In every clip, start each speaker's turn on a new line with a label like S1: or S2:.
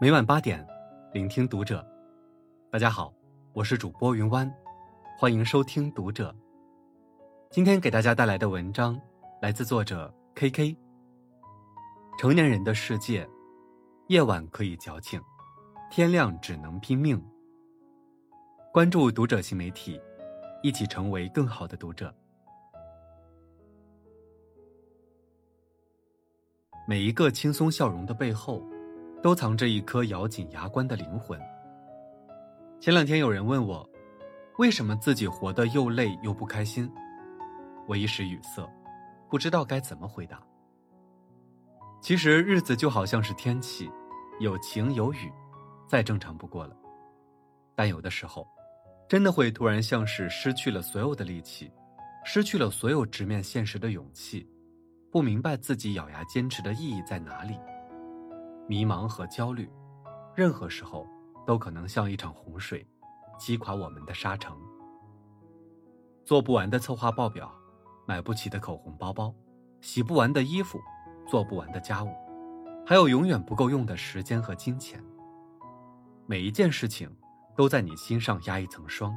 S1: 每晚八点，聆听读者。大家好，我是主播云湾，欢迎收听读者。今天给大家带来的文章来自作者 K K。成年人的世界，夜晚可以矫情，天亮只能拼命。关注读者新媒体，一起成为更好的读者。每一个轻松笑容的背后，都藏着一颗咬紧牙关的灵魂。前两天有人问我，为什么自己活得又累又不开心？我一时语塞，不知道该怎么回答。其实日子就好像是天气，有晴有雨，再正常不过了。但有的时候，真的会突然像是失去了所有的力气，失去了所有直面现实的勇气。不明白自己咬牙坚持的意义在哪里，迷茫和焦虑，任何时候都可能像一场洪水，击垮我们的沙城。做不完的策划报表，买不起的口红包包，洗不完的衣服，做不完的家务，还有永远不够用的时间和金钱。每一件事情都在你心上压一层霜，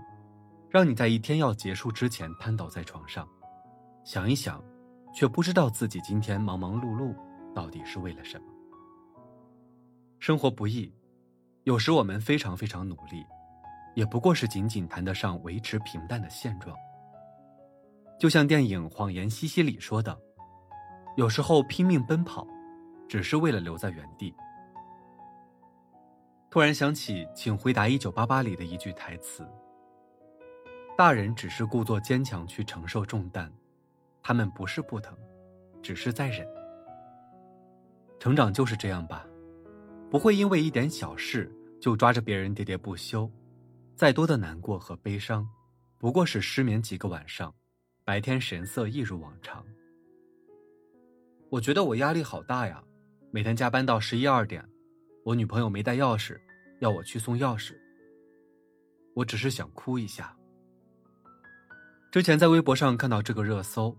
S1: 让你在一天要结束之前瘫倒在床上，想一想。却不知道自己今天忙忙碌碌到底是为了什么。生活不易，有时我们非常非常努力，也不过是仅仅谈得上维持平淡的现状。就像电影《谎言西西里》说的：“有时候拼命奔跑，只是为了留在原地。”突然想起《请回答一九八八》里的一句台词：“大人只是故作坚强去承受重担。”他们不是不疼，只是在忍。成长就是这样吧，不会因为一点小事就抓着别人喋喋不休。再多的难过和悲伤，不过是失眠几个晚上，白天神色一如往常。我觉得我压力好大呀，每天加班到十一二点，我女朋友没带钥匙，要我去送钥匙。我只是想哭一下。之前在微博上看到这个热搜。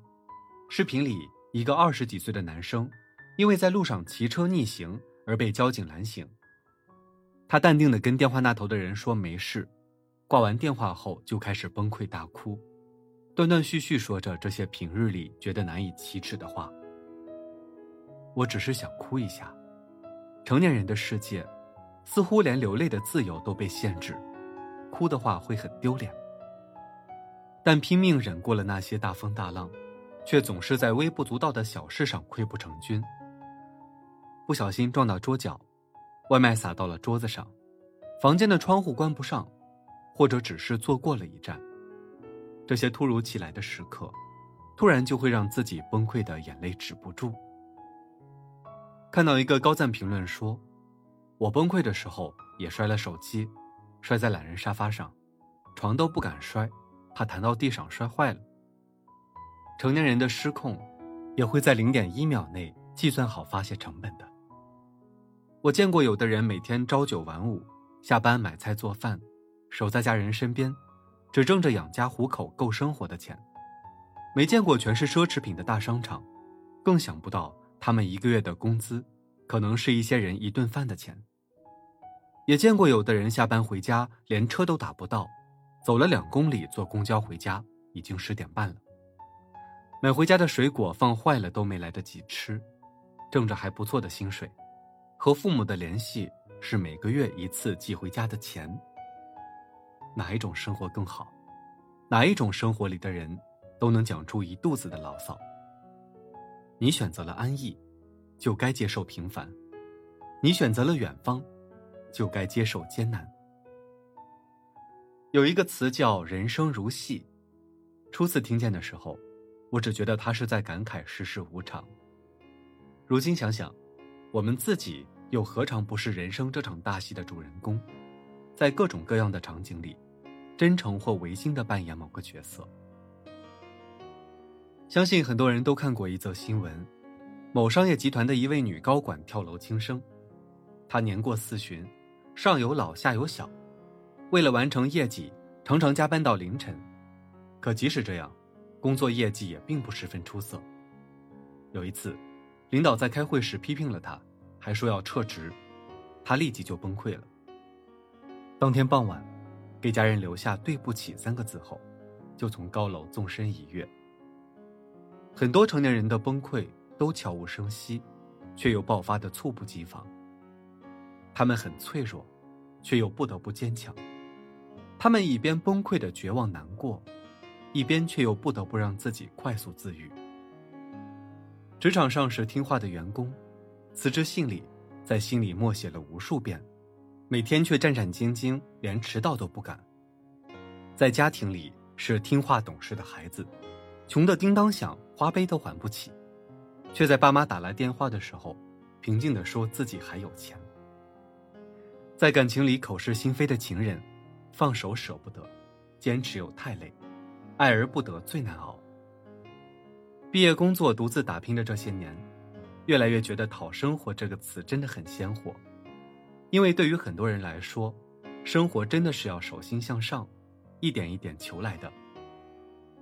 S1: 视频里，一个二十几岁的男生，因为在路上骑车逆行而被交警拦行。他淡定的跟电话那头的人说没事，挂完电话后就开始崩溃大哭，断断续续说着这些平日里觉得难以启齿的话。我只是想哭一下，成年人的世界，似乎连流泪的自由都被限制，哭的话会很丢脸。但拼命忍过了那些大风大浪。却总是在微不足道的小事上溃不成军。不小心撞到桌角，外卖洒到了桌子上，房间的窗户关不上，或者只是坐过了一站。这些突如其来的时刻，突然就会让自己崩溃的眼泪止不住。看到一个高赞评论说：“我崩溃的时候也摔了手机，摔在懒人沙发上，床都不敢摔，怕弹到地上摔坏了。”成年人的失控，也会在零点一秒内计算好发泄成本的。我见过有的人每天朝九晚五，下班买菜做饭，守在家人身边，只挣着养家糊口、够生活的钱。没见过全是奢侈品的大商场，更想不到他们一个月的工资，可能是一些人一顿饭的钱。也见过有的人下班回家连车都打不到，走了两公里坐公交回家，已经十点半了。买回家的水果放坏了都没来得及吃，挣着还不错的薪水，和父母的联系是每个月一次寄回家的钱。哪一种生活更好？哪一种生活里的人，都能讲出一肚子的牢骚。你选择了安逸，就该接受平凡；你选择了远方，就该接受艰难。有一个词叫“人生如戏”，初次听见的时候。我只觉得他是在感慨世事无常。如今想想，我们自己又何尝不是人生这场大戏的主人公，在各种各样的场景里，真诚或违心的扮演某个角色。相信很多人都看过一则新闻：某商业集团的一位女高管跳楼轻生。她年过四旬，上有老下有小，为了完成业绩，常常加班到凌晨。可即使这样，工作业绩也并不十分出色。有一次，领导在开会时批评了他，还说要撤职。他立即就崩溃了。当天傍晚，给家人留下“对不起”三个字后，就从高楼纵身一跃。很多成年人的崩溃都悄无声息，却又爆发的猝不及防。他们很脆弱，却又不得不坚强。他们一边崩溃的绝望难过，一边却又不得不让自己快速自愈。职场上是听话的员工，辞职信里在心里默写了无数遍，每天却战战兢兢，连迟到都不敢。在家庭里是听话懂事的孩子。穷的叮当响，花呗都还不起，却在爸妈打来电话的时候，平静的说自己还有钱。在感情里口是心非的情人，放手舍不得，坚持又太累，爱而不得最难熬。毕业工作独自打拼的这些年，越来越觉得“讨生活”这个词真的很鲜活，因为对于很多人来说，生活真的是要手心向上，一点一点求来的。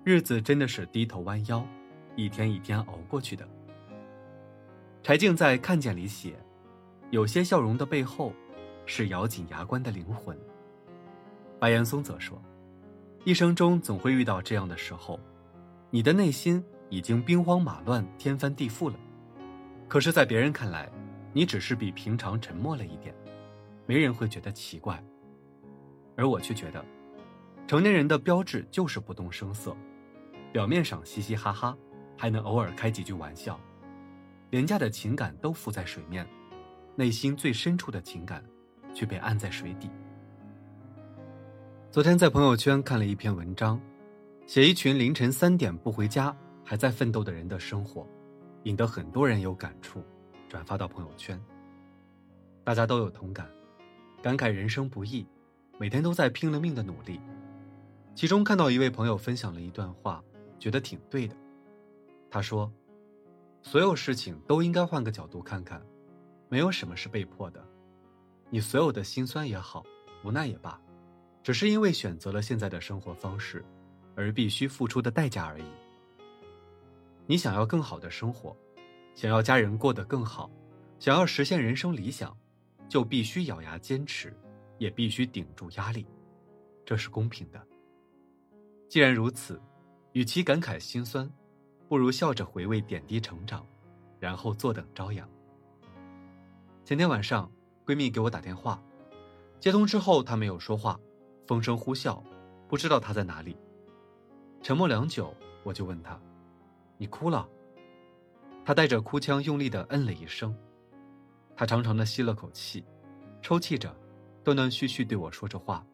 S1: 日子真的是低头弯腰，一天一天熬过去的。柴静在《看见》里写：“有些笑容的背后，是咬紧牙关的灵魂。”白岩松则说：“一生中总会遇到这样的时候，你的内心已经兵荒马乱、天翻地覆了，可是，在别人看来，你只是比平常沉默了一点，没人会觉得奇怪。而我却觉得，成年人的标志就是不动声色。”表面上嘻嘻哈哈，还能偶尔开几句玩笑，廉价的情感都浮在水面，内心最深处的情感却被按在水底。昨天在朋友圈看了一篇文章，写一群凌晨三点不回家还在奋斗的人的生活，引得很多人有感触，转发到朋友圈。大家都有同感，感慨人生不易，每天都在拼了命的努力。其中看到一位朋友分享了一段话。觉得挺对的，他说：“所有事情都应该换个角度看看，没有什么是被迫的。你所有的心酸也好，无奈也罢，只是因为选择了现在的生活方式，而必须付出的代价而已。你想要更好的生活，想要家人过得更好，想要实现人生理想，就必须咬牙坚持，也必须顶住压力，这是公平的。既然如此。”与其感慨心酸，不如笑着回味点滴成长，然后坐等朝阳。前天晚上，闺蜜给我打电话，接通之后她没有说话，风声呼啸，不知道她在哪里。沉默良久，我就问她：“你哭了？”他带着哭腔，用力的嗯了一声。他长长的吸了口气，抽泣着，断断续续对我说着话：“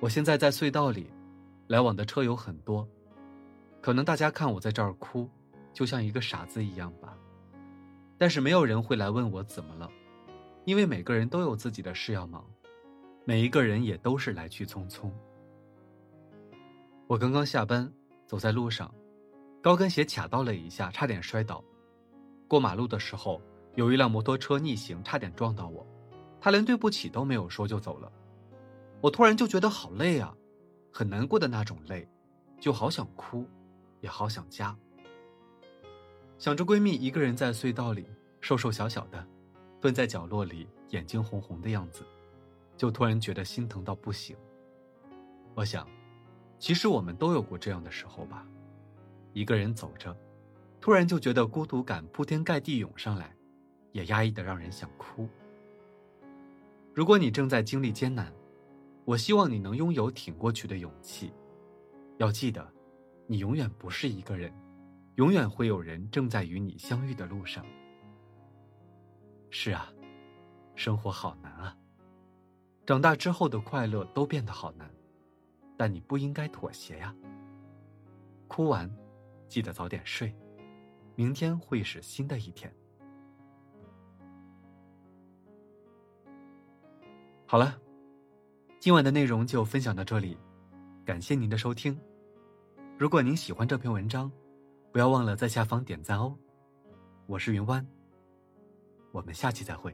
S1: 我现在在隧道里。”来往的车有很多，可能大家看我在这儿哭，就像一个傻子一样吧。但是没有人会来问我怎么了，因为每个人都有自己的事要忙，每一个人也都是来去匆匆。我刚刚下班，走在路上，高跟鞋卡到了一下，差点摔倒。过马路的时候，有一辆摩托车逆行，差点撞到我，他连对不起都没有说就走了。我突然就觉得好累啊。很难过的那种累，就好想哭，也好想家。想着闺蜜一个人在隧道里，瘦瘦小小的，蹲在角落里，眼睛红红的样子，就突然觉得心疼到不行。我想，其实我们都有过这样的时候吧，一个人走着，突然就觉得孤独感铺天盖地涌上来，也压抑的让人想哭。如果你正在经历艰难，我希望你能拥有挺过去的勇气，要记得，你永远不是一个人，永远会有人正在与你相遇的路上。是啊，生活好难啊，长大之后的快乐都变得好难，但你不应该妥协呀。哭完，记得早点睡，明天会是新的一天。好了。今晚的内容就分享到这里，感谢您的收听。如果您喜欢这篇文章，不要忘了在下方点赞哦。我是云湾，我们下期再会。